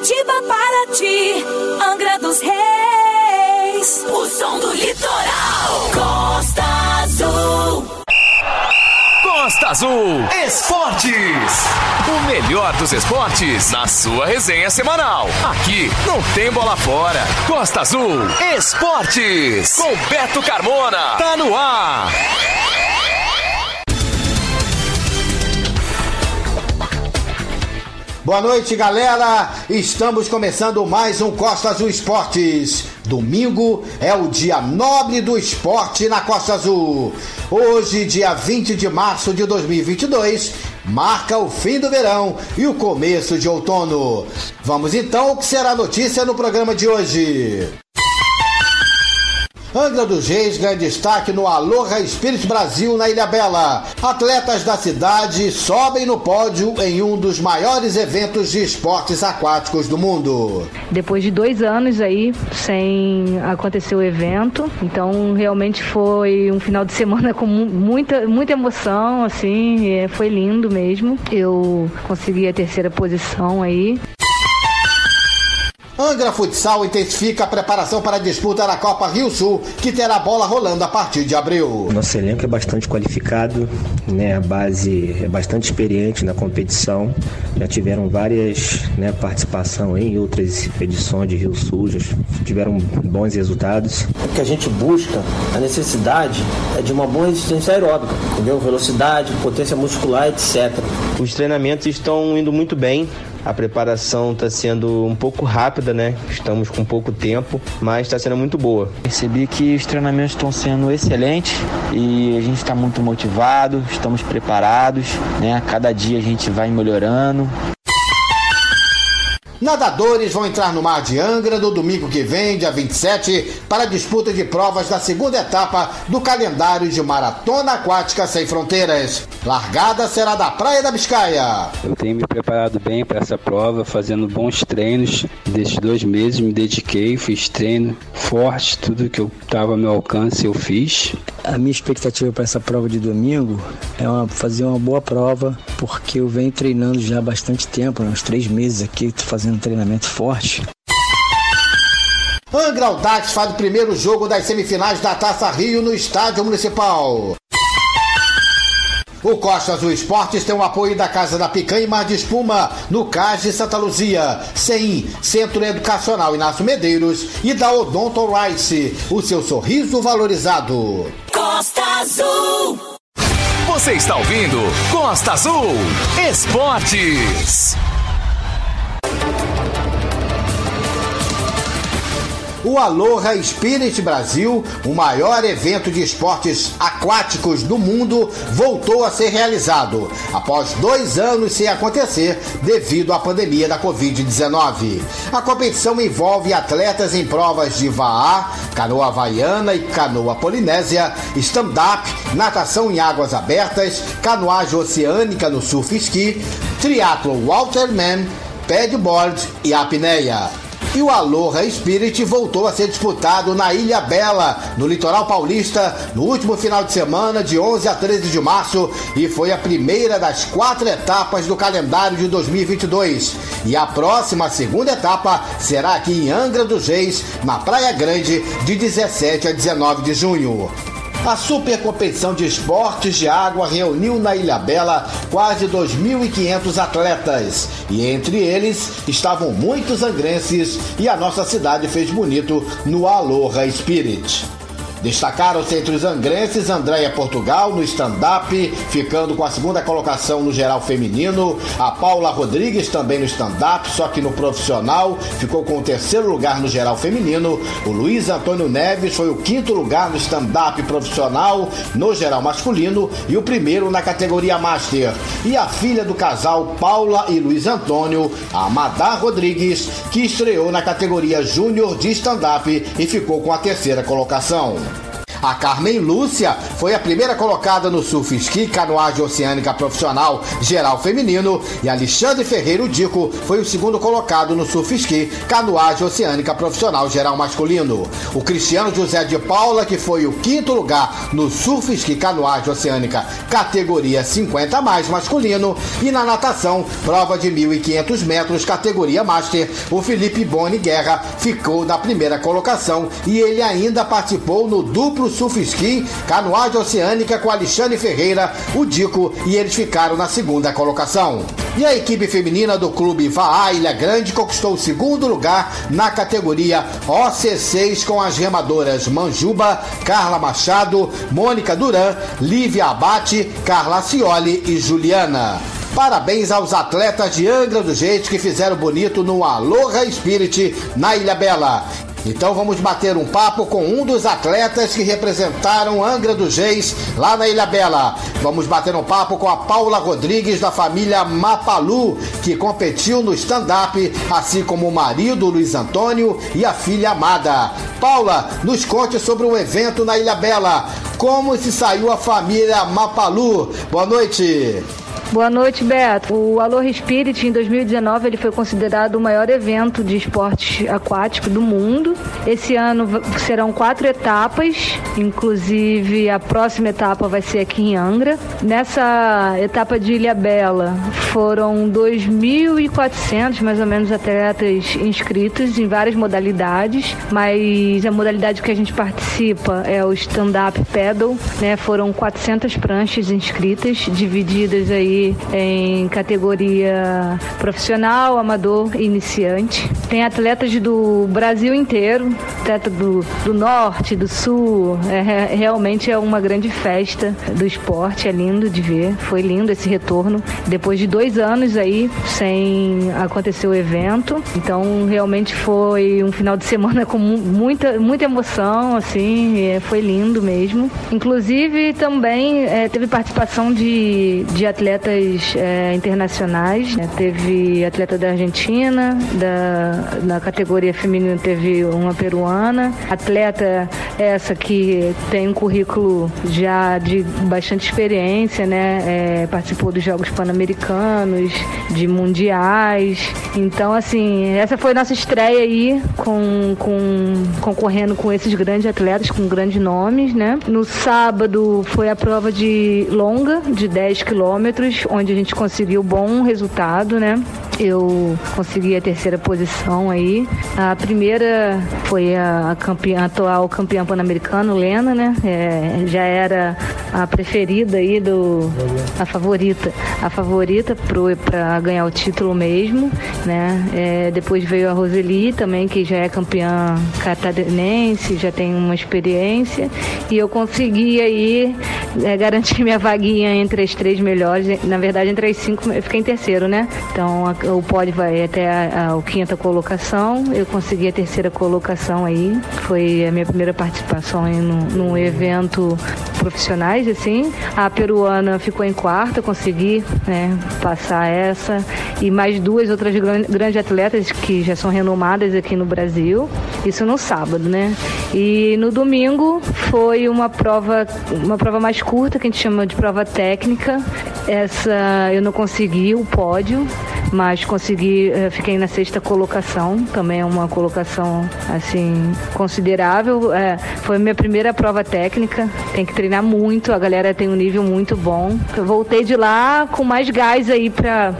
Itatiba para ti, Angra dos Reis, o som do litoral. Costa Azul. Costa Azul Esportes. O melhor dos esportes na sua resenha semanal. Aqui não tem bola fora. Costa Azul Esportes. Com Beto Carmona. Tá no ar. Boa noite, galera. Estamos começando mais um Costa Azul Esportes. Domingo é o dia nobre do esporte na Costa Azul. Hoje, dia 20 de março de 2022, marca o fim do verão e o começo de outono. Vamos então ao que será notícia no programa de hoje. Angra dos Reis ganha destaque no Aloha Spirit Brasil na Ilha Bela. Atletas da cidade sobem no pódio em um dos maiores eventos de esportes aquáticos do mundo. Depois de dois anos aí sem acontecer o evento, então realmente foi um final de semana com muita, muita emoção, assim, foi lindo mesmo. Eu consegui a terceira posição aí. Angra Futsal intensifica a preparação para a disputa da Copa Rio Sul, que terá bola rolando a partir de abril. Nosso elenco é bastante qualificado, né? a base é bastante experiente na competição. Já tiveram várias né, participação em outras edições de Rio Sul, já tiveram bons resultados. O que a gente busca, a necessidade é de uma boa resistência aeróbica, entendeu? Velocidade, potência muscular, etc. Os treinamentos estão indo muito bem, a preparação está sendo um pouco rápida, né? Estamos com pouco tempo, mas está sendo muito boa. Percebi que os treinamentos estão sendo excelentes e a gente está muito motivado, estamos preparados, né? Cada dia a gente vai melhorando. Nadadores vão entrar no Mar de Angra no domingo que vem, dia 27, para a disputa de provas da segunda etapa do calendário de Maratona Aquática Sem Fronteiras. Largada será da Praia da Biscaia. Eu tenho me preparado bem para essa prova, fazendo bons treinos. Desses dois meses me dediquei, fiz treino forte, tudo que eu estava ao meu alcance eu fiz. A minha expectativa para essa prova de domingo é uma, fazer uma boa prova, porque eu venho treinando já há bastante tempo, né, uns três meses aqui, fazendo fazendo um treinamento forte. Angra Audax faz o primeiro jogo das semifinais da Taça Rio no Estádio Municipal. O Costa Azul Esportes tem o apoio da Casa da Picanha e Mar de Espuma, no Cais de Santa Luzia, CEIM, Centro Educacional Inácio Medeiros e da Odonto Rice, o seu sorriso valorizado. Costa Azul. Você está ouvindo Costa Azul Esportes. O Aloha Spirit Brasil, o maior evento de esportes aquáticos do mundo, voltou a ser realizado após dois anos sem acontecer devido à pandemia da Covid-19. A competição envolve atletas em provas de vaá, canoa havaiana e canoa polinésia, stand-up, natação em águas abertas, canoagem oceânica no surf ski, triatlo waterman, padboard e apneia. E o Aloha Spirit voltou a ser disputado na Ilha Bela, no litoral paulista, no último final de semana, de 11 a 13 de março, e foi a primeira das quatro etapas do calendário de 2022. E a próxima segunda etapa será aqui em Angra dos Reis, na Praia Grande, de 17 a 19 de junho. A super competição de esportes de água reuniu na Ilha Bela quase 2.500 atletas e entre eles estavam muitos angrenses e a nossa cidade fez bonito no Aloha Spirit. Destacaram-se entre os angrenses Andréia Portugal no stand-up, ficando com a segunda colocação no geral feminino. A Paula Rodrigues também no stand-up, só que no profissional ficou com o terceiro lugar no geral feminino. O Luiz Antônio Neves foi o quinto lugar no stand-up profissional no geral masculino e o primeiro na categoria Master. E a filha do casal Paula e Luiz Antônio, a Madá Rodrigues, que estreou na categoria Júnior de stand-up e ficou com a terceira colocação. A Carmen Lúcia foi a primeira colocada no surf ski canoagem oceânica profissional geral feminino e Alexandre Ferreiro Dico foi o segundo colocado no surf ski canoagem oceânica profissional geral masculino. O Cristiano José de Paula, que foi o quinto lugar no surf ski canoagem oceânica categoria 50 mais masculino e na natação, prova de 1.500 metros categoria master, o Felipe Boni Guerra ficou na primeira colocação e ele ainda participou no duplo surf ski canoagem oceânica com Alexandre Ferreira, o Dico e eles ficaram na segunda colocação. E a equipe feminina do clube Vaá Ilha Grande conquistou o segundo lugar na categoria OC6 com as remadoras Manjuba, Carla Machado, Mônica Duran, Lívia Abate, Carla Cioli e Juliana. Parabéns aos atletas de Angra do Jeito que fizeram bonito no Aloha Spirit na Ilha Bela. Então vamos bater um papo com um dos atletas que representaram Angra dos Reis lá na Ilha Bela. Vamos bater um papo com a Paula Rodrigues da família Mapalu, que competiu no stand-up, assim como o marido Luiz Antônio e a filha Amada. Paula, nos conte sobre o evento na Ilha Bela. Como se saiu a família Mapalu? Boa noite. Boa noite, Beto. O Aloha Spirit em 2019 ele foi considerado o maior evento de esporte aquático do mundo. Esse ano serão quatro etapas, inclusive a próxima etapa vai ser aqui em Angra. Nessa etapa de Ilha Bela foram 2.400 mais ou menos atletas inscritos em várias modalidades, mas a modalidade que a gente participa é o stand-up paddle, né? Foram 400 pranchas inscritas, divididas aí em categoria profissional, amador e iniciante. Tem atletas do Brasil inteiro, atleta do, do norte, do sul. É, realmente é uma grande festa do esporte, é lindo de ver. Foi lindo esse retorno. Depois de dois anos aí sem acontecer o evento. Então realmente foi um final de semana com muita, muita emoção, assim, foi lindo mesmo. Inclusive também é, teve participação de, de atletas atletas é, internacionais. Né? Teve atleta da Argentina, da, na categoria feminina teve uma peruana. Atleta essa que tem um currículo já de bastante experiência, né? É, participou dos Jogos Pan-Americanos, de mundiais. Então, assim, essa foi nossa estreia aí com, com concorrendo com esses grandes atletas, com grandes nomes, né? No sábado foi a prova de longa, de 10 quilômetros, onde a gente conseguiu bom resultado, né? Eu consegui a terceira posição aí. A primeira foi a, campeã, a atual campeã pan-americana, Lena, né? É, já era a preferida aí do. a favorita. A favorita para ganhar o título mesmo, né? É, depois veio a Roseli também, que já é campeã catarinense, já tem uma experiência. E eu consegui aí é, garantir minha vaguinha entre as três melhores. Na verdade, entre as cinco, eu fiquei em terceiro, né? Então o pódio vai até a, a, a quinta colocação. Eu consegui a terceira colocação aí. Foi a minha primeira participação em num evento profissionais, assim. A peruana ficou em quarta, consegui né, passar essa. E mais duas outras grandes atletas que já são renomadas aqui no Brasil. Isso no sábado, né? E no domingo foi uma prova, uma prova mais curta, que a gente chama de prova técnica. Essa eu não consegui o pódio, mas consegui, eh, fiquei na sexta colocação, também é uma colocação assim considerável. É, foi minha primeira prova técnica, tem que treinar muito, a galera tem um nível muito bom. Eu voltei de lá com mais gás aí para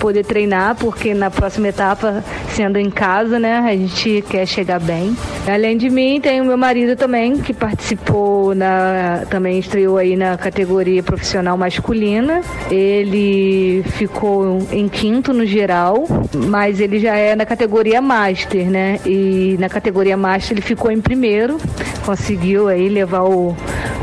poder treinar, porque na próxima etapa, sendo em casa, né, a gente quer chegar bem. Além de mim, tem o meu marido também, que participou na. também estreou aí na categoria profissional masculina. Ele ficou em quinto no geral, mas ele já é na categoria Master, né? E na categoria Master ele ficou em primeiro, conseguiu aí levar o.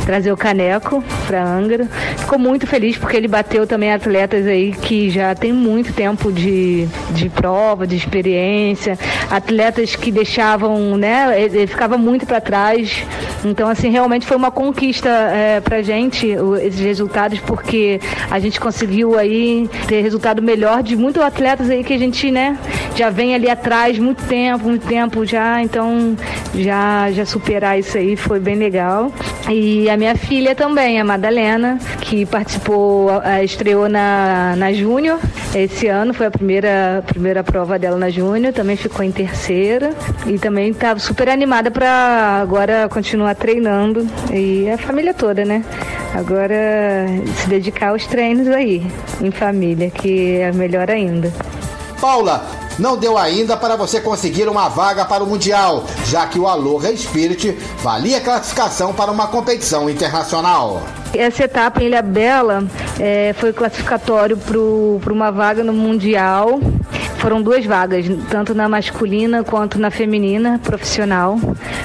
trazer o caneco para Angra. Ficou muito feliz porque ele bateu também atletas aí que já tem muito muito tempo de, de prova, de experiência, atletas que deixavam, né, ele ficava muito para trás. Então, assim, realmente foi uma conquista é, para gente esses resultados, porque a gente conseguiu aí ter resultado melhor de muitos atletas aí que a gente, né, já vem ali atrás muito tempo, muito tempo já. Então, já já superar isso aí foi bem legal. E a minha filha também, a Madalena, que participou, estreou na, na Júnior esse ano, foi a primeira, primeira prova dela na Júnior, também ficou em terceira e também estava super animada para agora continuar treinando e a família toda, né? Agora se dedicar aos treinos aí, em família, que é melhor ainda. Paula, não deu ainda para você conseguir uma vaga para o Mundial, já que o Aloha Spirit valia classificação para uma competição internacional. Essa etapa em Ilha Bela é, foi classificatório para uma vaga no Mundial. Foram duas vagas, tanto na masculina quanto na feminina profissional.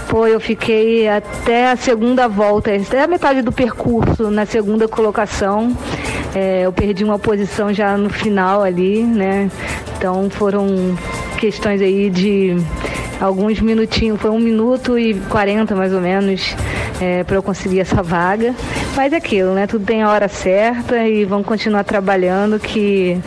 Pô, eu fiquei até a segunda volta, até a metade do percurso na segunda colocação. É, eu perdi uma posição já no final ali, né? Então foram questões aí de alguns minutinhos, foi um minuto e quarenta mais ou menos é, para eu conseguir essa vaga. Mas é aquilo, né? Tudo tem a hora certa e vamos continuar trabalhando que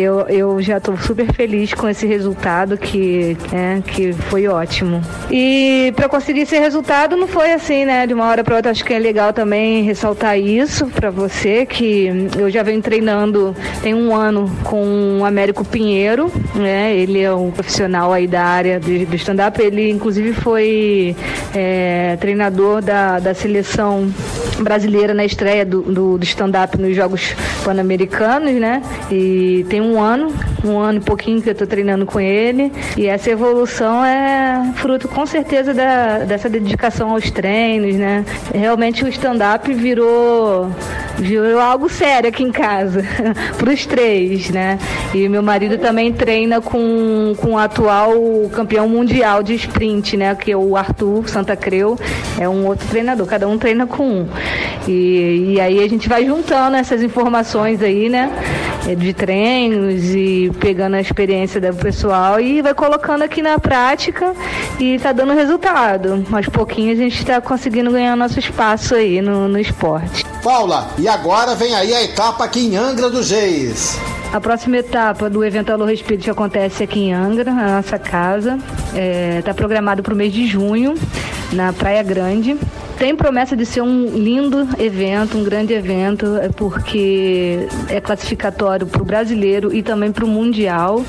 eu, eu já estou super feliz com esse resultado que, é, que foi ótimo. E para conseguir esse resultado não foi assim, né? De uma hora para outra. Acho que é legal também ressaltar isso para você que eu já venho treinando tem um ano com o Américo Pinheiro, né? Ele é um profissional aí da área do, do stand-up. Ele inclusive foi é, treinador da, da seleção brasileira na estreia do, do, do stand-up nos Jogos Pan-Americanos, né? E tem um ano, um ano e pouquinho que eu tô treinando com ele. E essa evolução é fruto, com certeza, da, dessa dedicação aos treinos, né? Realmente o stand-up virou, virou algo sério aqui em casa, pros três, né? E meu marido também treina com, com o atual campeão mundial de sprint, né? Que é o Arthur Santa Creu, é um outro treinador, cada um treina com um. E, e aí a gente vai juntando essas informações aí, né? De treinos e pegando a experiência do pessoal e vai colocando aqui na prática e tá dando resultado. Aos pouquinhos a gente está conseguindo ganhar nosso espaço aí no, no esporte. Paula, e agora vem aí a etapa aqui em Angra dos Reis. A próxima etapa do evento Alô Espírito acontece aqui em Angra, na nossa casa. Está é, tá programado para o mês de junho, na Praia Grande tem promessa de ser um lindo evento, um grande evento, é porque é classificatório para o brasileiro e também para o mundial.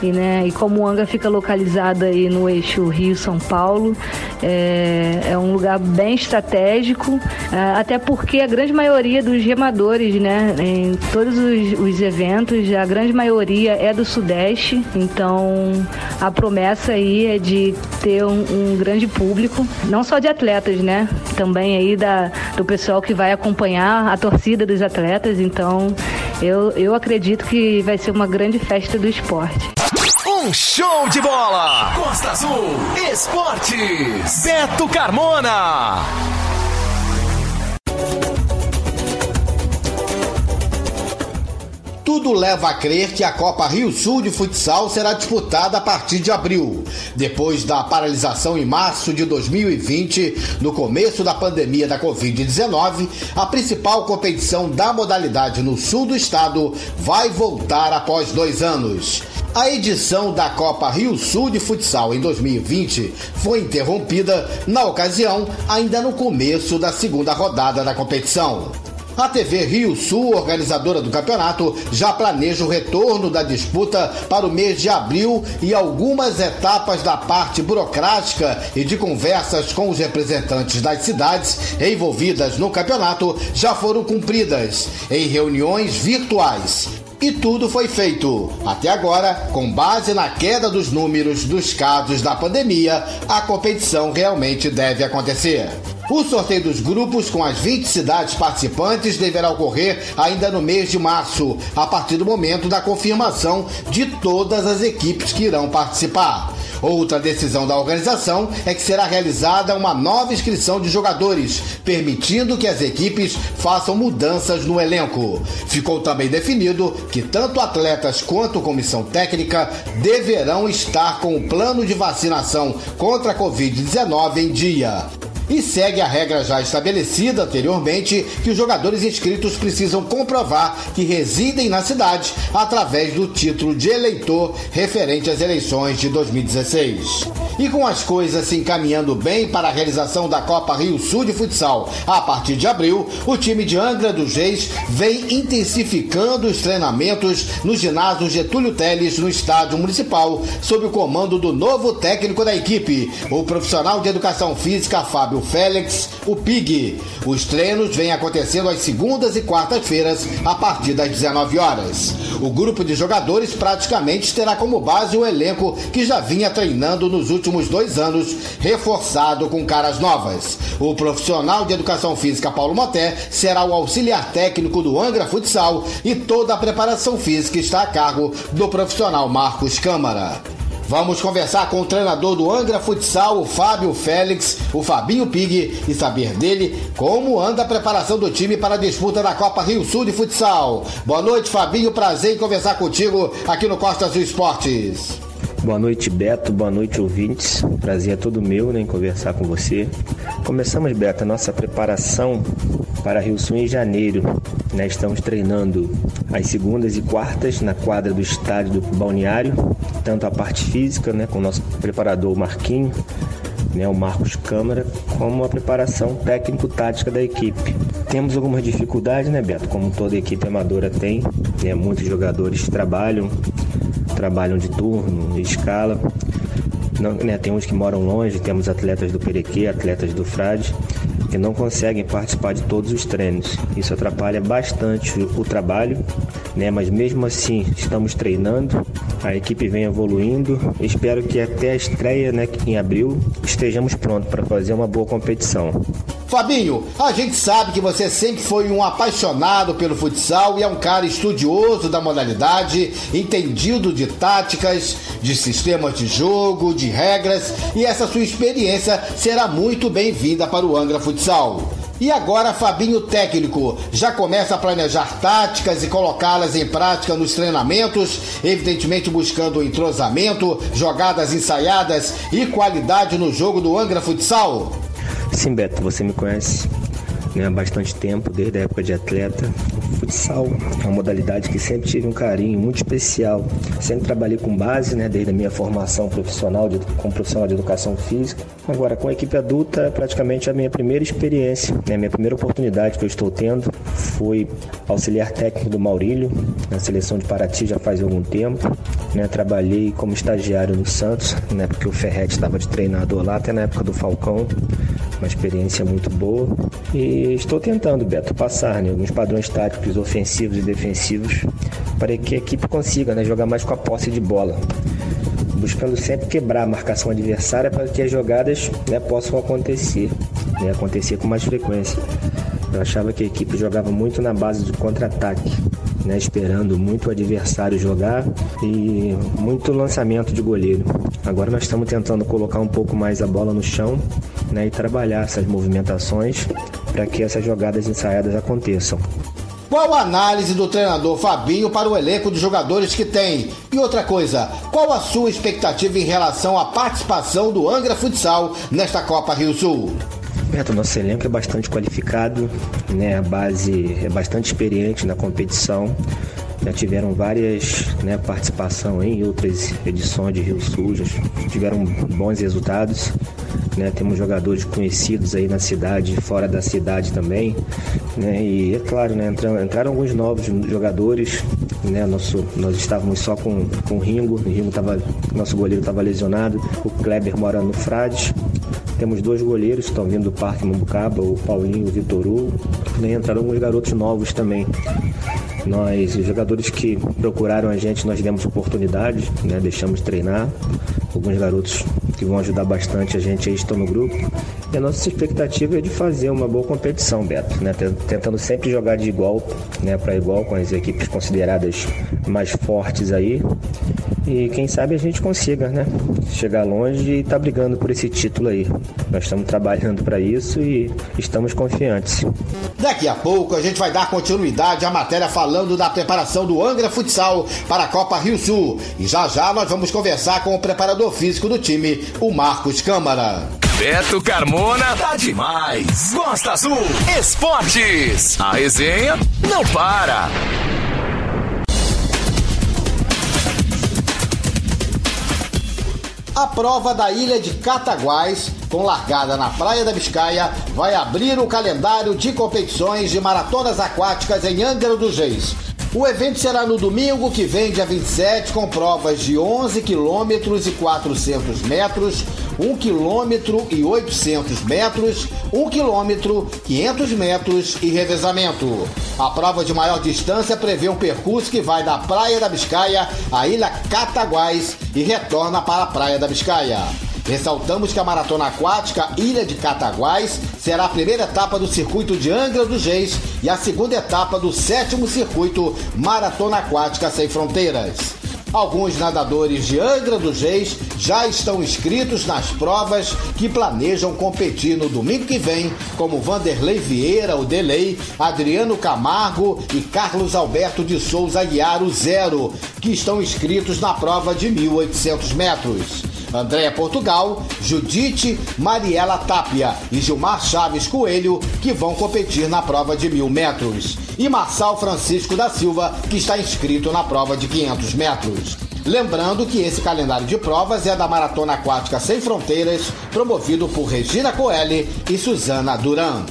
E, né, e como Anga fica localizado aí no eixo Rio-São Paulo, é, é, um lugar bem estratégico, é, até porque a grande maioria dos remadores, né, em todos os, os eventos, a grande maioria é do Sudeste, então a promessa aí é de ter um, um grande público, não só de atletas, né, também aí da, do pessoal que vai acompanhar a torcida dos atletas. Então, eu, eu acredito que vai ser uma grande festa do esporte. Um show de bola! Costa Azul Esportes! Beto Carmona! Tudo leva a crer que a Copa Rio Sul de Futsal será disputada a partir de abril. Depois da paralisação em março de 2020, no começo da pandemia da Covid-19, a principal competição da modalidade no sul do estado vai voltar após dois anos. A edição da Copa Rio Sul de Futsal em 2020 foi interrompida, na ocasião, ainda no começo da segunda rodada da competição. A TV Rio Sul, organizadora do campeonato, já planeja o retorno da disputa para o mês de abril e algumas etapas da parte burocrática e de conversas com os representantes das cidades envolvidas no campeonato já foram cumpridas em reuniões virtuais. E tudo foi feito. Até agora, com base na queda dos números dos casos da pandemia, a competição realmente deve acontecer. O sorteio dos grupos com as 20 cidades participantes deverá ocorrer ainda no mês de março, a partir do momento da confirmação de todas as equipes que irão participar. Outra decisão da organização é que será realizada uma nova inscrição de jogadores, permitindo que as equipes façam mudanças no elenco. Ficou também definido que tanto atletas quanto comissão técnica deverão estar com o plano de vacinação contra a Covid-19 em dia e segue a regra já estabelecida anteriormente que os jogadores inscritos precisam comprovar que residem na cidade através do título de eleitor referente às eleições de 2016. E com as coisas se encaminhando bem para a realização da Copa Rio Sul de Futsal a partir de abril, o time de Angra dos Reis vem intensificando os treinamentos no ginásio Getúlio Teles no estádio municipal, sob o comando do novo técnico da equipe, o profissional de educação física Fábio Félix, o PIG. Os treinos vêm acontecendo às segundas e quartas-feiras, a partir das 19 horas. O grupo de jogadores praticamente terá como base o elenco que já vinha treinando nos últimos dois anos, reforçado com caras novas. O profissional de educação física Paulo Moté será o auxiliar técnico do Angra Futsal e toda a preparação física está a cargo do profissional Marcos Câmara. Vamos conversar com o treinador do Angra Futsal, o Fábio Félix, o Fabinho Pig, e saber dele como anda a preparação do time para a disputa da Copa Rio Sul de Futsal. Boa noite, Fabinho. Prazer em conversar contigo aqui no Costa Azul Esportes. Boa noite, Beto. Boa noite, ouvintes. Prazer é todo meu né, em conversar com você. Começamos, Beto, a nossa preparação para Rio Sul em janeiro. Né, estamos treinando às segundas e quartas na quadra do estádio do Balneário, tanto a parte física, né, com o nosso preparador Marquinho, né, o Marcos Câmara, como a preparação técnico-tática da equipe. Temos algumas dificuldades, né, Beto? Como toda equipe amadora tem, né, muitos jogadores trabalham, trabalham de turno, escala. Não, né, tem uns que moram longe, temos atletas do Perequê, atletas do Frade, que não conseguem participar de todos os treinos. Isso atrapalha bastante o trabalho, né? Mas mesmo assim estamos treinando, a equipe vem evoluindo. Espero que até a estreia, né, em abril, estejamos prontos para fazer uma boa competição. Fabinho, a gente sabe que você sempre foi um apaixonado pelo futsal e é um cara estudioso da modalidade, entendido de táticas, de sistemas de jogo, de regras, e essa sua experiência será muito bem-vinda para o Angra Futsal. E agora, Fabinho técnico, já começa a planejar táticas e colocá-las em prática nos treinamentos, evidentemente buscando entrosamento, jogadas ensaiadas e qualidade no jogo do Angra Futsal? Sim, Beto, você me conhece né, há bastante tempo, desde a época de atleta. Futsal é uma modalidade que sempre tive um carinho muito especial. Sempre trabalhei com base, né, desde a minha formação profissional, de, como profissional de educação física. Agora, com a equipe adulta, é praticamente a minha primeira experiência, né, minha primeira oportunidade que eu estou tendo foi auxiliar técnico do Maurílio, na seleção de Paraty já faz algum tempo. Né, trabalhei como estagiário no Santos, né, porque o Ferretti estava de treinador lá, até na época do Falcão uma experiência muito boa. E estou tentando, Beto, passar né, alguns padrões táticos ofensivos e defensivos para que a equipe consiga né, jogar mais com a posse de bola. Buscando sempre quebrar a marcação adversária para que as jogadas né, possam acontecer, né, acontecer com mais frequência. Eu achava que a equipe jogava muito na base do contra-ataque, né, esperando muito o adversário jogar e muito lançamento de goleiro. Agora nós estamos tentando colocar um pouco mais a bola no chão né, e trabalhar essas movimentações para que essas jogadas ensaiadas aconteçam. Qual a análise do treinador Fabinho para o elenco de jogadores que tem? E outra coisa, qual a sua expectativa em relação à participação do Angra Futsal nesta Copa Rio Sul? Beto, nosso elenco é bastante qualificado, né? a base é bastante experiente na competição. Já tiveram várias né, participação em outras edições de Rio Sul, já tiveram bons resultados. Né? Temos jogadores conhecidos aí na cidade, fora da cidade também. Né? E é claro, né? entraram, entraram alguns novos jogadores. Né? Nosso, nós estávamos só com, com o Ringo, o Ringo tava, nosso goleiro estava lesionado, o Kleber mora no Frades. Temos dois goleiros que estão vindo do Parque Mambucaba, o Paulinho e o Vitor Hugo. Né? Entraram alguns garotos novos também. Nós, os jogadores que procuraram a gente, nós demos oportunidade, né? deixamos treinar. Alguns garotos que vão ajudar bastante a gente aí estão no grupo. E a nossa expectativa é de fazer uma boa competição, Beto, né? Tentando sempre jogar de igual, né, para igual com as equipes consideradas mais fortes aí e quem sabe a gente consiga, né? Chegar longe e estar tá brigando por esse título aí. Nós estamos trabalhando para isso e estamos confiantes. Daqui a pouco a gente vai dar continuidade à matéria falando da preparação do Angra Futsal para a Copa Rio Sul. E já já nós vamos conversar com o preparador físico do time, o Marcos Câmara. Beto Carmona tá demais. Costa Azul Esportes. A resenha não para. A prova da ilha de Cataguás, com largada na Praia da Biscaia, vai abrir o calendário de competições de maratonas aquáticas em Angra dos Reis. O evento será no domingo que vem, dia 27, com provas de 11 quilômetros e 400 metros, 1 quilômetro e 800 metros, 1 quilômetro, 500 metros e revezamento. A prova de maior distância prevê um percurso que vai da Praia da Biscaia à Ilha Cataguás e retorna para a Praia da Biscaia. Ressaltamos que a maratona aquática Ilha de Cataguás será a primeira etapa do circuito de Angra dos Reis e a segunda etapa do sétimo circuito Maratona Aquática Sem Fronteiras. Alguns nadadores de Angra dos Reis já estão inscritos nas provas que planejam competir no domingo que vem, como Vanderlei Vieira, o Delay, Adriano Camargo e Carlos Alberto de Souza Aguiar, o Zero, que estão inscritos na prova de 1.800 metros. Andréa Portugal, Judite, Mariela Tapia e Gilmar Chaves Coelho, que vão competir na prova de mil metros. E Marçal Francisco da Silva, que está inscrito na prova de 500 metros. Lembrando que esse calendário de provas é da Maratona Aquática Sem Fronteiras, promovido por Regina Coelho e Suzana Duran.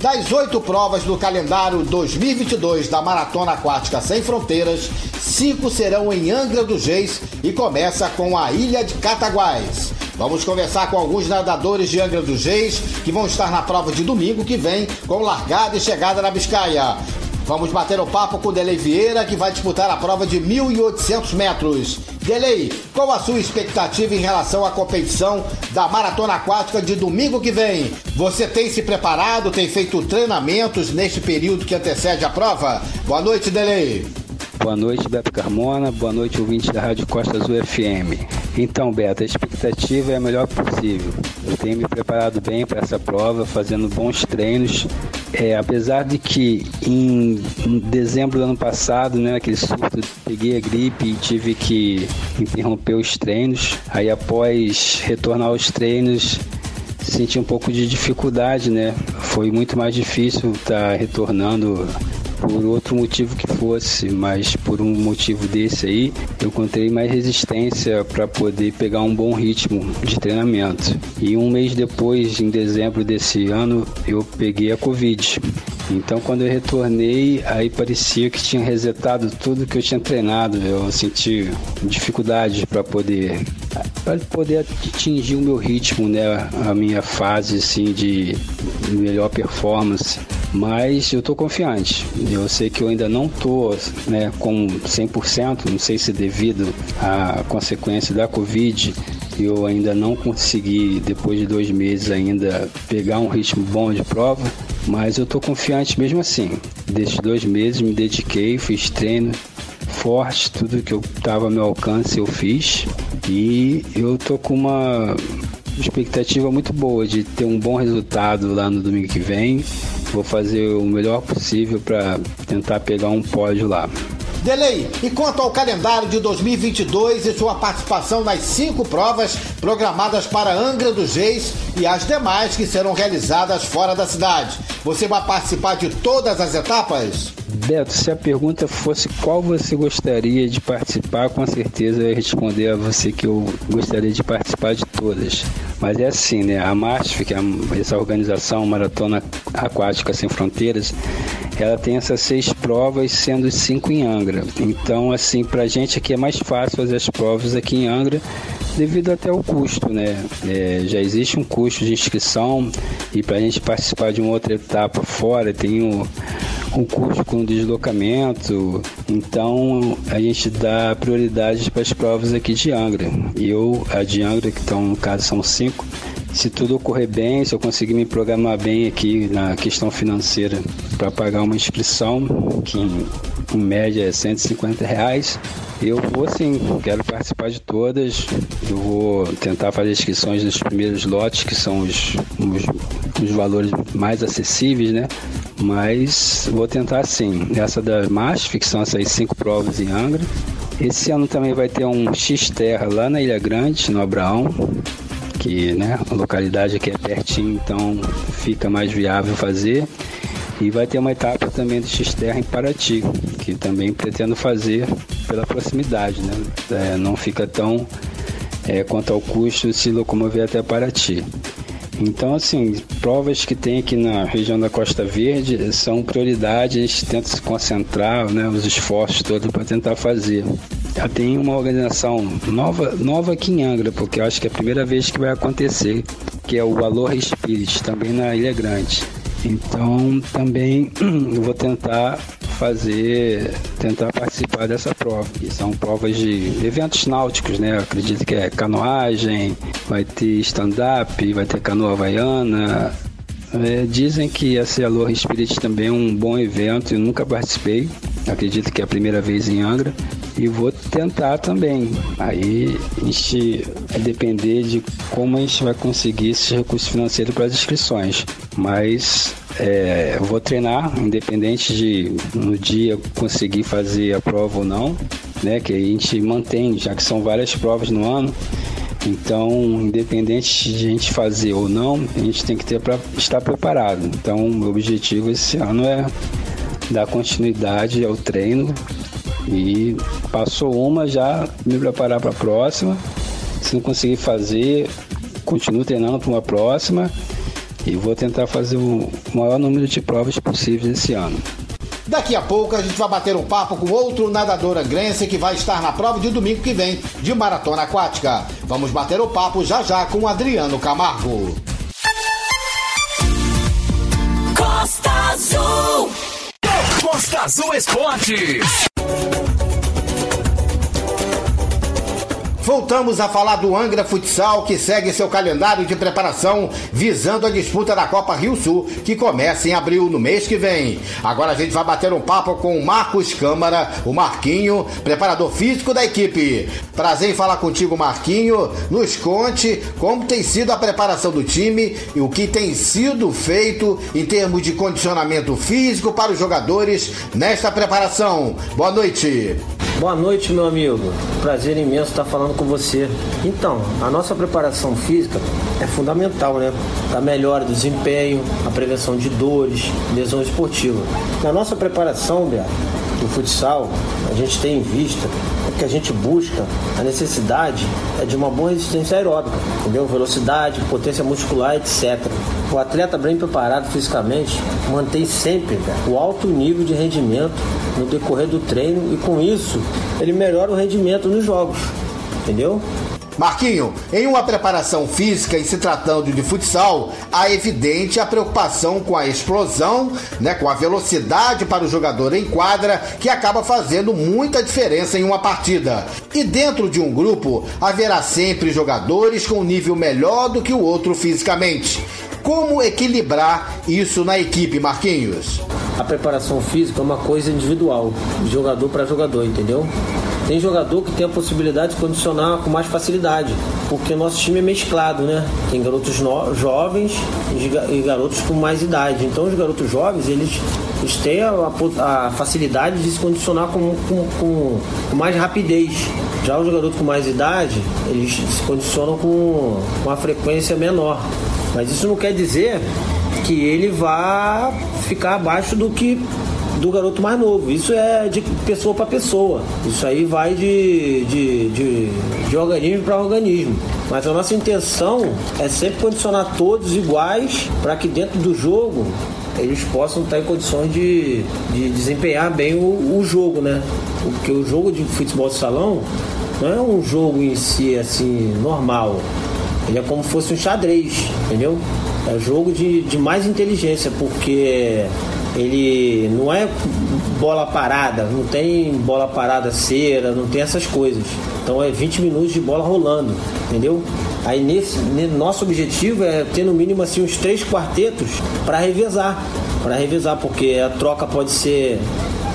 Das oito provas do calendário 2022 da Maratona Aquática Sem Fronteiras, cinco serão em Angra dos Reis e começa com a Ilha de Cataguás. Vamos conversar com alguns nadadores de Angra dos Reis que vão estar na prova de domingo que vem com largada e chegada na Biscaia. Vamos bater o papo com o Delei Vieira, que vai disputar a prova de 1.800 metros. Delei, qual a sua expectativa em relação à competição da maratona aquática de domingo que vem? Você tem se preparado, tem feito treinamentos neste período que antecede a prova? Boa noite, Delei. Boa noite, Beto Carmona. Boa noite, ouvinte da Rádio Costa Azul FM. Então, Beto, a expectativa é a melhor possível. Eu tenho me preparado bem para essa prova, fazendo bons treinos. É, apesar de que em, em, dezembro do ano passado, né, aquele surto, peguei a gripe e tive que interromper os treinos. Aí, após retornar aos treinos, senti um pouco de dificuldade, né? Foi muito mais difícil estar tá retornando por outro motivo que fosse, mas por um motivo desse aí, eu encontrei mais resistência para poder pegar um bom ritmo de treinamento. E um mês depois, em dezembro desse ano, eu peguei a Covid. Então, quando eu retornei, aí parecia que tinha resetado tudo que eu tinha treinado. Eu senti dificuldade para poder para poder atingir o meu ritmo, né, a minha fase assim de melhor performance. Mas eu estou confiante. Eu sei que eu ainda não estou né, com 100%, não sei se devido à consequência da Covid, eu ainda não consegui, depois de dois meses ainda, pegar um ritmo bom de prova, mas eu estou confiante mesmo assim. Desses dois meses me dediquei, fiz treino forte, tudo que eu estava ao meu alcance eu fiz e eu tô com uma expectativa muito boa de ter um bom resultado lá no domingo que vem. Vou fazer o melhor possível para tentar pegar um pódio lá. Delei, e quanto ao calendário de 2022 e sua participação nas cinco provas programadas para Angra dos Reis e as demais que serão realizadas fora da cidade, você vai participar de todas as etapas? Beto, se a pergunta fosse qual você gostaria de participar, com certeza eu ia responder a você que eu gostaria de participar de todas. Mas é assim, né? A MASF, que é essa organização Maratona Aquática Sem Fronteiras, ela tem essas seis provas, sendo cinco em Angra. Então, assim, pra gente aqui é mais fácil fazer as provas aqui em Angra, devido até ao custo, né? É, já existe um custo de inscrição e pra gente participar de uma outra etapa fora, tem o um custo com deslocamento, então a gente dá prioridade para as provas aqui de Angra. E eu, a de Angra, que estão no caso são cinco, se tudo ocorrer bem, se eu conseguir me programar bem aqui na questão financeira para pagar uma inscrição, que em média é 150 reais. Eu vou sim, quero participar de todas. Eu vou tentar fazer inscrições nos primeiros lotes, que são os, os, os valores mais acessíveis, né? Mas vou tentar sim. Essa da MASF, que são essas cinco provas em Angra. Esse ano também vai ter um X-Terra lá na Ilha Grande, no Abraão, que né, a localidade aqui é pertinho, então fica mais viável fazer. E vai ter uma etapa também do X-Terra em Paraty, que também pretendo fazer pela proximidade, né? É, não fica tão é, quanto ao custo se locomover até Paraty. Então, assim, provas que tem aqui na região da Costa Verde são prioridade, a gente tenta se concentrar, né, os esforços todos para tentar fazer. Já tem uma organização nova, nova aqui em Angra, porque eu acho que é a primeira vez que vai acontecer, que é o Valor Spirit, também na Ilha Grande. Então, também vou tentar fazer, tentar participar dessa prova, que são provas de eventos náuticos, né? Eu acredito que é canoagem, vai ter stand-up, vai ter canoa havaiana. É, dizem que esse Aloha Spirit também é um bom evento, eu nunca participei, acredito que é a primeira vez em Angra e vou tentar também. Aí a gente vai depender de como a gente vai conseguir esse recurso financeiro para as inscrições. Mas é, vou treinar, independente de no dia conseguir fazer a prova ou não, né? Que a gente mantém, já que são várias provas no ano. Então, independente de a gente fazer ou não, a gente tem que ter para estar preparado. Então, o meu objetivo esse ano é dar continuidade ao treino e passou uma já me preparar para a próxima. Se não conseguir fazer, continuo treinando para uma próxima e vou tentar fazer o maior número de provas possíveis esse ano. Daqui a pouco a gente vai bater um papo com outro nadador angrense que vai estar na prova de domingo que vem de maratona aquática. Vamos bater o papo já já com Adriano Camargo. Costa Azul. Costa Azul Esportes. Voltamos a falar do Angra Futsal, que segue seu calendário de preparação visando a disputa da Copa Rio Sul, que começa em abril no mês que vem. Agora a gente vai bater um papo com o Marcos Câmara, o Marquinho, preparador físico da equipe. Prazer em falar contigo, Marquinho. Nos conte como tem sido a preparação do time e o que tem sido feito em termos de condicionamento físico para os jogadores nesta preparação. Boa noite. Boa noite, meu amigo. Prazer imenso estar falando com você. Então, a nossa preparação física é fundamental, né? Para melhora do desempenho, a prevenção de dores, lesão esportiva. Na nossa preparação, Beto, do futsal, a gente tem em vista que a gente busca, a necessidade é de uma boa resistência aeróbica, entendeu? Velocidade, potência muscular, etc. O atleta bem preparado fisicamente mantém sempre o alto nível de rendimento no decorrer do treino e com isso ele melhora o rendimento nos jogos, entendeu? Marquinho, em uma preparação física e se tratando de futsal, há evidente a preocupação com a explosão, né, com a velocidade para o jogador em quadra, que acaba fazendo muita diferença em uma partida. E dentro de um grupo, haverá sempre jogadores com um nível melhor do que o outro fisicamente. Como equilibrar isso na equipe, Marquinhos? A preparação física é uma coisa individual, jogador para jogador, entendeu? Tem jogador que tem a possibilidade de condicionar com mais facilidade, porque nosso time é mesclado, né? Tem garotos no, jovens e garotos com mais idade. Então, os garotos jovens, eles, eles têm a, a, facilidade de se condicionar com, com, com, com mais rapidez. Já os garotos com mais idade, eles se condicionam com uma frequência menor. Mas isso não quer dizer que ele vá ficar abaixo do que do garoto mais novo. Isso é de pessoa para pessoa. Isso aí vai de, de, de, de organismo para organismo. Mas a nossa intenção é sempre condicionar todos iguais para que dentro do jogo eles possam estar em condições de, de desempenhar bem o, o jogo, né? Porque o jogo de futebol de salão não é um jogo em si assim normal. Ele é como se fosse um xadrez, entendeu? É jogo de, de mais inteligência, porque ele não é bola parada, não tem bola parada cera, não tem essas coisas. Então é 20 minutos de bola rolando, entendeu? Aí nesse, nosso objetivo é ter no mínimo assim uns três quartetos para revezar, para revezar, porque a troca pode ser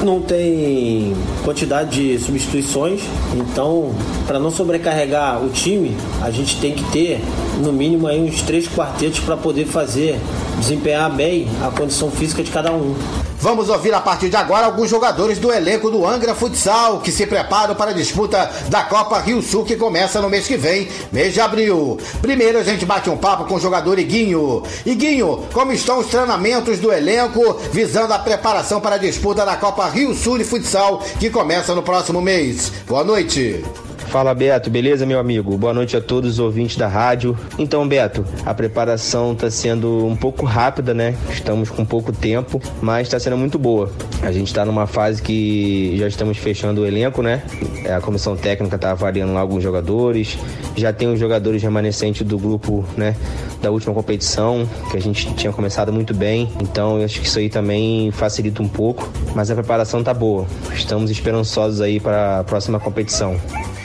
não tem quantidade de substituições, então para não sobrecarregar o time, a gente tem que ter no mínimo aí uns três quartetos para poder fazer desempenhar bem a condição física de cada um. Vamos ouvir a partir de agora alguns jogadores do elenco do Angra Futsal que se preparam para a disputa da Copa Rio Sul que começa no mês que vem, mês de abril. Primeiro a gente bate um papo com o jogador Iguinho. Iguinho, como estão os treinamentos do elenco visando a preparação para a disputa da Copa Rio Sul de Futsal que começa no próximo mês? Boa noite. Fala Beto, beleza meu amigo? Boa noite a todos os ouvintes da rádio. Então, Beto, a preparação está sendo um pouco rápida, né? Estamos com pouco tempo, mas está sendo muito boa. A gente está numa fase que já estamos fechando o elenco, né? A comissão técnica está avaliando lá alguns jogadores. Já tem os jogadores remanescentes do grupo, né? Da última competição, que a gente tinha começado muito bem. Então, eu acho que isso aí também facilita um pouco. Mas a preparação tá boa. Estamos esperançosos aí para a próxima competição.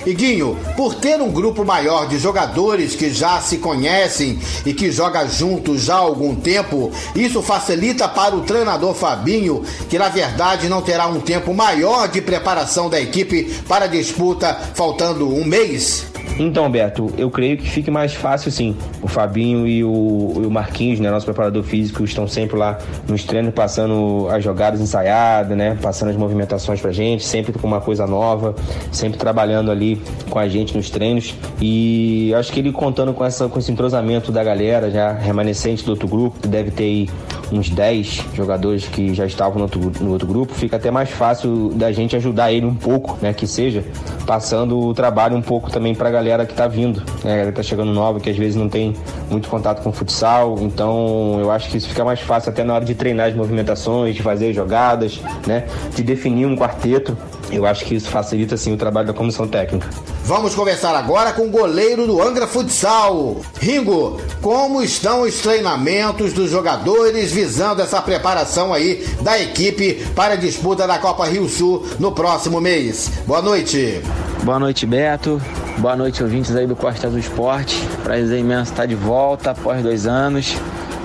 Iguinho, por ter um grupo maior de jogadores que já se conhecem e que joga juntos já há algum tempo, isso facilita para o treinador Fabinho, que na verdade não terá um tempo maior de preparação da equipe para a disputa, faltando um mês? Então, Beto, eu creio que fique mais fácil sim. O Fabinho e o, e o Marquinhos, né, nosso preparador físico, estão sempre lá nos treinos passando as jogadas ensaiadas, né, passando as movimentações pra gente, sempre com uma coisa nova, sempre trabalhando ali com a gente nos treinos. E acho que ele contando com, essa, com esse entrosamento da galera já remanescente do outro grupo, que deve ter aí uns 10 jogadores que já estavam no outro, no outro grupo, fica até mais fácil da gente ajudar ele um pouco, né, que seja, passando o trabalho um pouco também pra galera galera que tá vindo, né? A galera que tá chegando nova, que às vezes não tem muito contato com futsal. Então eu acho que isso fica mais fácil até na hora de treinar as movimentações, de fazer jogadas, né? De definir um quarteto. Eu acho que isso facilita assim o trabalho da comissão técnica. Vamos conversar agora com o goleiro do Angra Futsal. Ringo, como estão os treinamentos dos jogadores visando essa preparação aí da equipe para a disputa da Copa Rio Sul no próximo mês? Boa noite. Boa noite, Beto. Boa noite, ouvintes aí do Costa do Esporte. Prazer imenso estar de volta após dois anos.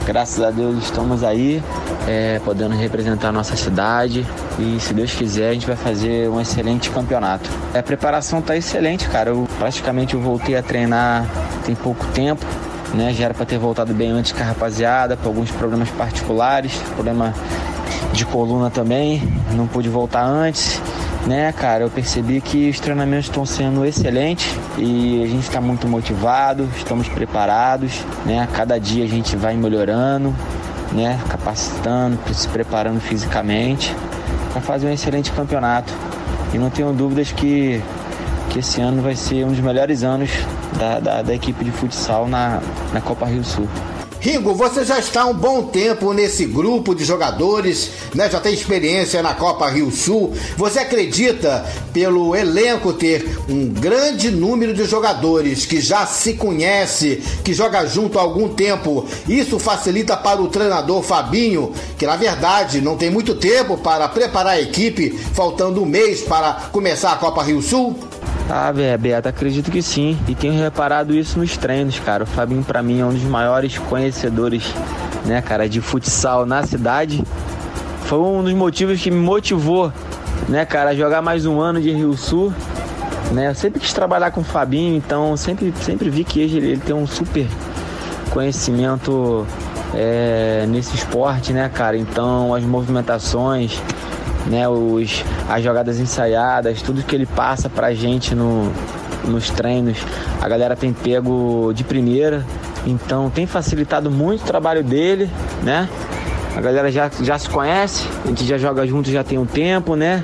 Graças a Deus estamos aí, é, podendo representar a nossa cidade e se Deus quiser a gente vai fazer um excelente campeonato. A preparação está excelente, cara. Eu praticamente eu voltei a treinar tem pouco tempo, né? Já era para ter voltado bem antes com a rapaziada, por alguns problemas particulares, problema de coluna também, não pude voltar antes né, cara, eu percebi que os treinamentos estão sendo excelentes e a gente está muito motivado, estamos preparados, né? Cada dia a gente vai melhorando, né, capacitando, se preparando fisicamente para fazer um excelente campeonato. E não tenho dúvidas que, que esse ano vai ser um dos melhores anos da, da, da equipe de futsal na, na Copa Rio Sul. Ringo, você já está há um bom tempo nesse grupo de jogadores, né? Já tem experiência na Copa Rio Sul. Você acredita, pelo elenco ter um grande número de jogadores que já se conhece, que joga junto há algum tempo, isso facilita para o treinador Fabinho, que na verdade não tem muito tempo para preparar a equipe, faltando um mês para começar a Copa Rio Sul? Ah, Beto, acredito que sim. E tenho reparado isso nos treinos, cara. O Fabinho, para mim, é um dos maiores conhecedores, né, cara, de futsal na cidade. Foi um dos motivos que me motivou, né, cara, a jogar mais um ano de Rio Sul. Né? Eu sempre quis trabalhar com o Fabinho, então sempre, sempre vi que ele, ele tem um super conhecimento é, nesse esporte, né, cara? Então as movimentações, né, os, as jogadas ensaiadas, tudo que ele passa pra gente no, nos treinos, a galera tem pego de primeira, então tem facilitado muito o trabalho dele, né? A galera já, já se conhece, a gente já joga junto já tem um tempo, né?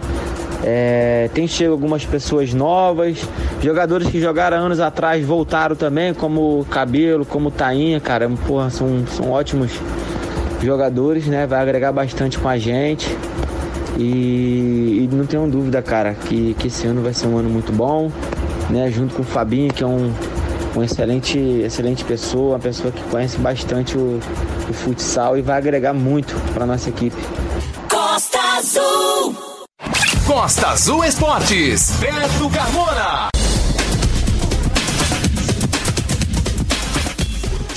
É, tem chego algumas pessoas novas, jogadores que jogaram anos atrás voltaram também, como Cabelo, como Tainha, cara, porra, são, são ótimos jogadores, né? Vai agregar bastante com a gente. E, e, não tenho dúvida, cara, que, que esse ano vai ser um ano muito bom, né? Junto com o Fabinho, que é um, um excelente, excelente pessoa, uma pessoa que conhece bastante o, o futsal e vai agregar muito para nossa equipe. Costa Azul. Costa Azul Esportes. Beto Carmona.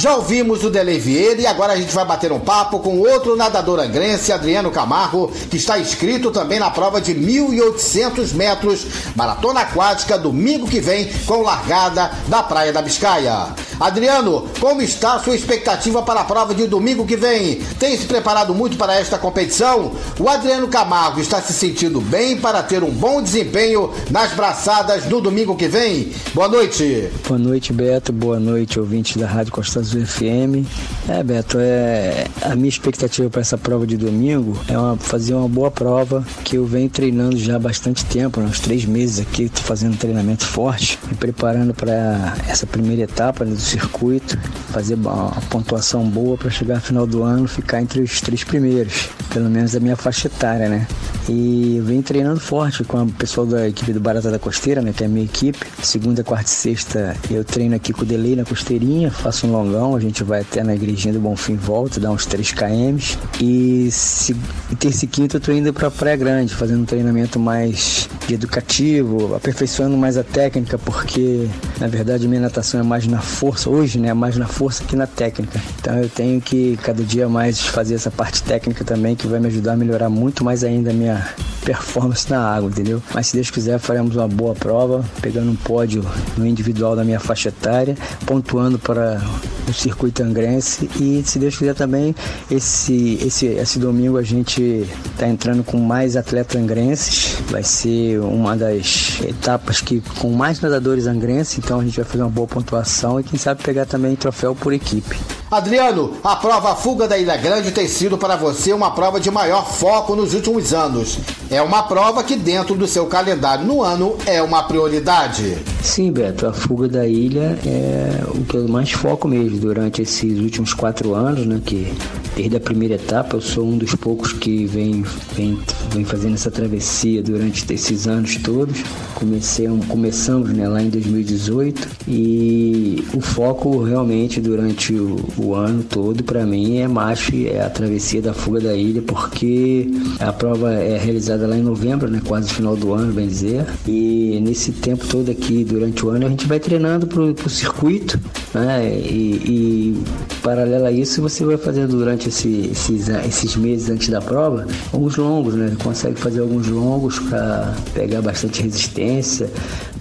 Já ouvimos o Delei Vieira e agora a gente vai bater um papo com outro nadador angrense, Adriano Camargo, que está inscrito também na prova de 1.800 metros, maratona aquática, domingo que vem, com largada da Praia da Biscaia. Adriano, como está a sua expectativa para a prova de domingo que vem? Tem se preparado muito para esta competição? O Adriano Camargo está se sentindo bem para ter um bom desempenho nas braçadas no domingo que vem? Boa noite. Boa noite, Beto. Boa noite, ouvinte da Rádio Costa Azul FM. É, Beto, é, a minha expectativa para essa prova de domingo é uma, fazer uma boa prova que eu venho treinando já há bastante tempo, né, uns três meses aqui, estou fazendo treinamento forte, me preparando para essa primeira etapa né, do circuito, fazer uma pontuação boa para chegar no final do ano ficar entre os três primeiros, pelo menos da minha faixa etária, né? E eu venho treinando forte com o pessoal da equipe do Barata da Costeira, né, que é a minha equipe. Segunda, quarta e sexta eu treino aqui com o Delay na Costeirinha, faço um longão, a gente vai até na igrejinha do Bonfim volta, dá uns 3 km. E, se, e terça e quinta eu tô indo pra Praia Grande, fazendo um treinamento mais educativo, aperfeiçoando mais a técnica, porque na verdade minha natação é mais na força, hoje né, mais na força que na técnica. Então eu tenho que cada dia mais fazer essa parte técnica também, que vai me ajudar a melhorar muito mais ainda a minha performance na água, entendeu? Mas se Deus quiser, faremos uma boa prova, pegando um pódio no individual da minha faixa etária, pontuando para o circuito angrense. E se Deus quiser também esse esse esse domingo a gente está entrando com mais atletas angrenses. Vai ser uma das etapas que com mais nadadores angrenses então a gente vai fazer uma boa pontuação e quem sabe pegar também troféu por equipe Adriano, a prova Fuga da Ilha Grande tem sido para você uma prova de maior foco nos últimos anos. É uma prova que, dentro do seu calendário no ano, é uma prioridade. Sim, Beto, a Fuga da Ilha é o que eu mais foco mesmo durante esses últimos quatro anos, né? Que desde a primeira etapa eu sou um dos poucos que vem, vem, vem fazendo essa travessia durante esses anos todos. Comecei, começamos né, lá em 2018 e o foco realmente durante o, o ano todo para mim é macho é a travessia da fuga da ilha porque a prova é realizada lá em novembro, né, quase final do ano, bem dizer. E nesse tempo todo aqui durante o ano a gente vai treinando pro, pro circuito, né? E, e paralelo a isso você vai fazer durante esse, esses, esses meses antes da prova alguns longos, né? Consegue fazer alguns longos para pegar bastante resistência,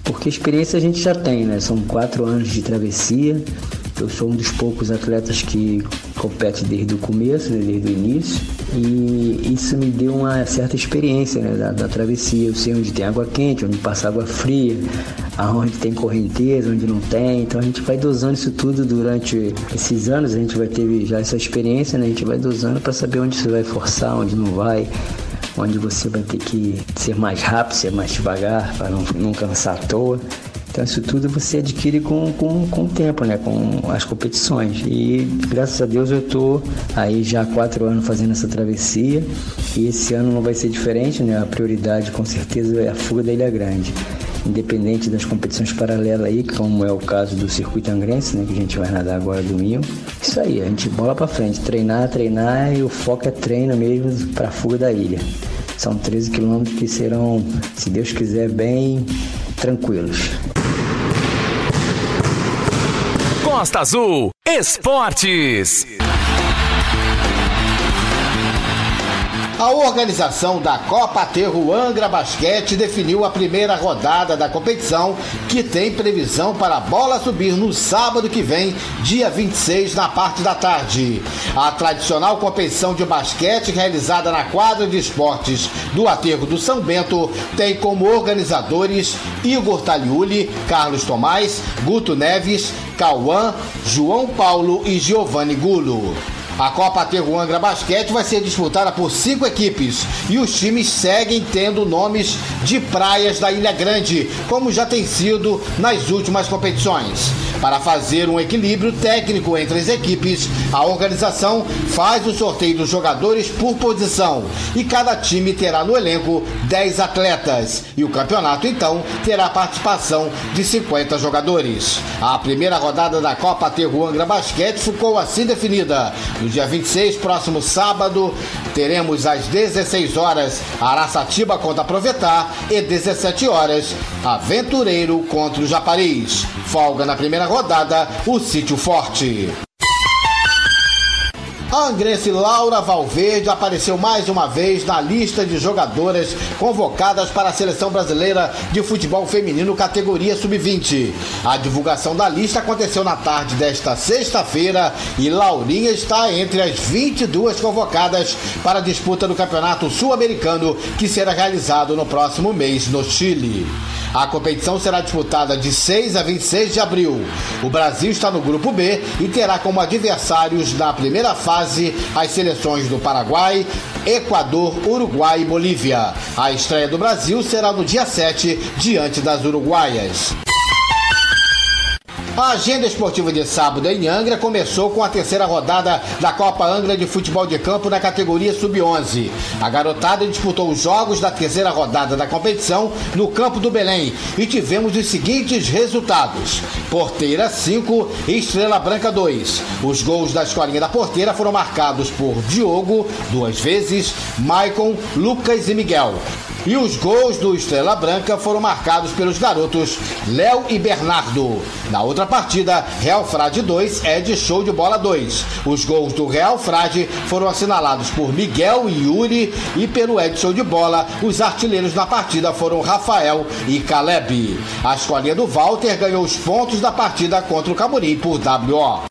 porque experiência a gente já tem, né? São quatro anos de travessia. Eu sou um dos poucos atletas que compete desde o começo, né, desde o início, e isso me deu uma certa experiência né, da, da, travessia. Eu sei onde tem água quente, onde passa água fria, aonde tem correnteza, onde não tem. Então a gente vai dosando isso tudo durante esses anos. A gente vai ter já essa experiência, né? A gente vai dosando para saber onde você vai forçar, onde não vai onde você vai ter que ser mais rápido, ser mais devagar, para não, não cansar à toa. Então isso tudo você adquire com, com, com o tempo, né? Com as competições. E graças a Deus eu estou aí já há quatro anos fazendo essa travessia. E esse ano não vai ser diferente, né? A prioridade com certeza é a fuga da Ilha Grande. Independente das competições paralelas aí, como é o caso do circuito angrense, né? Que a gente vai nadar agora domingo. Isso aí, a gente bola para frente, treinar, treinar e o foco é treino mesmo para fuga da ilha. São 13 quilômetros que serão, se Deus quiser, bem tranquilos. Costa Azul Esportes. A organização da Copa Aterro Angra Basquete definiu a primeira rodada da competição, que tem previsão para a bola subir no sábado que vem, dia 26, na parte da tarde. A tradicional competição de basquete realizada na quadra de esportes do Aterro do São Bento tem como organizadores Igor Taliuli, Carlos Tomás, Guto Neves, Cauã, João Paulo e Giovanni Gulo. A Copa Aterro Basquete vai ser disputada por cinco equipes e os times seguem tendo nomes de praias da Ilha Grande, como já tem sido nas últimas competições. Para fazer um equilíbrio técnico entre as equipes, a organização faz o sorteio dos jogadores por posição e cada time terá no elenco 10 atletas e o campeonato então terá participação de 50 jogadores. A primeira rodada da Copa Aterro Angra Basquete ficou assim definida. Dia 26, próximo sábado, teremos às 16 horas Araçatiba contra Provetar e 17 horas Aventureiro contra o Japariz. Folga na primeira rodada, o Sítio Forte. A angrense Laura Valverde apareceu mais uma vez na lista de jogadoras convocadas para a seleção brasileira de futebol feminino categoria sub-20. A divulgação da lista aconteceu na tarde desta sexta-feira e Laurinha está entre as 22 convocadas para a disputa do Campeonato Sul-Americano que será realizado no próximo mês no Chile. A competição será disputada de 6 a 26 de abril. O Brasil está no grupo B e terá como adversários na primeira fase as seleções do Paraguai, Equador, Uruguai e Bolívia. A estreia do Brasil será no dia 7, diante das uruguaias. A agenda esportiva de sábado em Angra começou com a terceira rodada da Copa Angra de Futebol de Campo na categoria Sub-11. A garotada disputou os jogos da terceira rodada da competição no campo do Belém e tivemos os seguintes resultados: Porteira 5 e Estrela Branca 2. Os gols da escolinha da Porteira foram marcados por Diogo, duas vezes, Maicon, Lucas e Miguel. E os gols do Estrela Branca foram marcados pelos garotos Léo e Bernardo. Na outra partida, Real Frade 2, Ed Show de Bola 2. Os gols do Real Frade foram assinalados por Miguel e Yuri e pelo Ed Show de Bola. Os artilheiros na partida foram Rafael e Caleb. A escolinha do Walter ganhou os pontos da partida contra o Camurim por WO.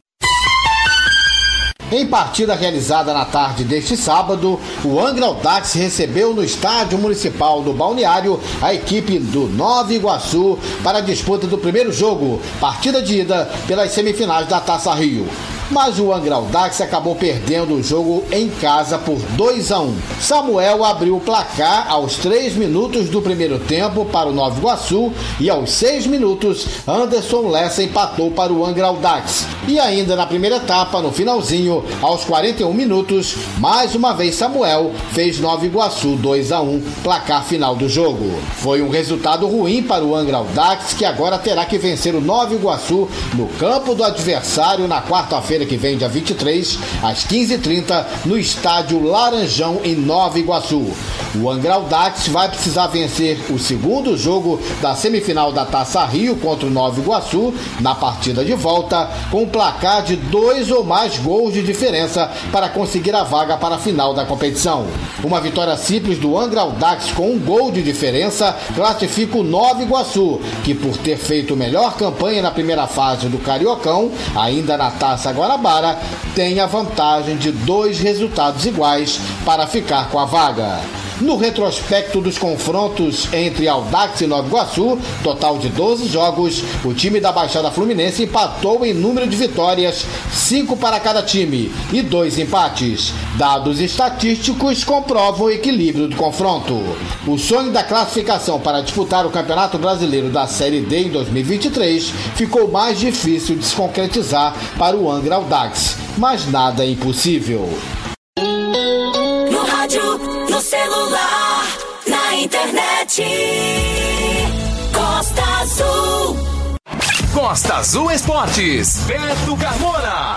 Em partida realizada na tarde deste sábado, o Angra Audax recebeu no Estádio Municipal do Balneário a equipe do Nova Iguaçu para a disputa do primeiro jogo, partida de ida pelas semifinais da Taça Rio mas o Angra Audax acabou perdendo o jogo em casa por 2 a 1. Samuel abriu o placar aos 3 minutos do primeiro tempo para o Nova Iguaçu e aos 6 minutos Anderson Lessa empatou para o Angra Audax. E ainda na primeira etapa, no finalzinho, aos 41 minutos, mais uma vez Samuel fez Nova Iguaçu 2 a 1, placar final do jogo. Foi um resultado ruim para o Angra Audax, que agora terá que vencer o Nova Iguaçu no campo do adversário na quarta-feira que vem, dia 23, às 15h30, no estádio Laranjão, em Nova Iguaçu. O Angra Audax vai precisar vencer o segundo jogo da semifinal da Taça Rio contra o Nova Iguaçu, na partida de volta, com placar de dois ou mais gols de diferença para conseguir a vaga para a final da competição. Uma vitória simples do Angra Audax com um gol de diferença classifica o Nova Iguaçu, que por ter feito melhor campanha na primeira fase do Cariocão, ainda na Taça Guanabara, tem a vantagem de dois resultados iguais para ficar com a vaga. No retrospecto dos confrontos entre Audax e Nova Iguaçu, total de 12 jogos, o time da Baixada Fluminense empatou em número de vitórias, 5 para cada time e dois empates. Dados estatísticos comprovam o equilíbrio do confronto. O sonho da classificação para disputar o Campeonato Brasileiro da Série D em 2023 ficou mais difícil de se concretizar para o Angra Audax, mas nada é impossível. Internet. Costa Azul. Costa Azul Esportes. Beto Carmona.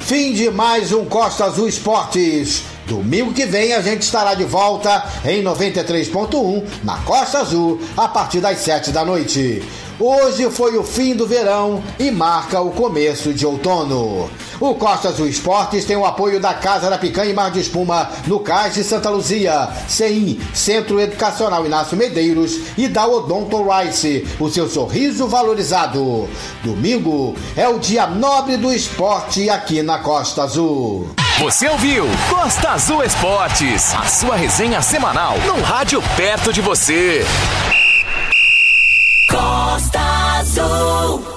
Fim de mais um Costa Azul Esportes. Domingo que vem a gente estará de volta em 93.1 na Costa Azul a partir das 7 da noite. Hoje foi o fim do verão e marca o começo de outono. O Costa Azul Esportes tem o apoio da Casa da Picanha e Mar de Espuma no Cais de Santa Luzia, CEIM, Centro Educacional Inácio Medeiros e da Odonto Rice, o seu sorriso valorizado. Domingo é o dia nobre do esporte aqui na Costa Azul. Você ouviu Costa Azul Esportes, a sua resenha semanal no rádio perto de você. Costa Azul.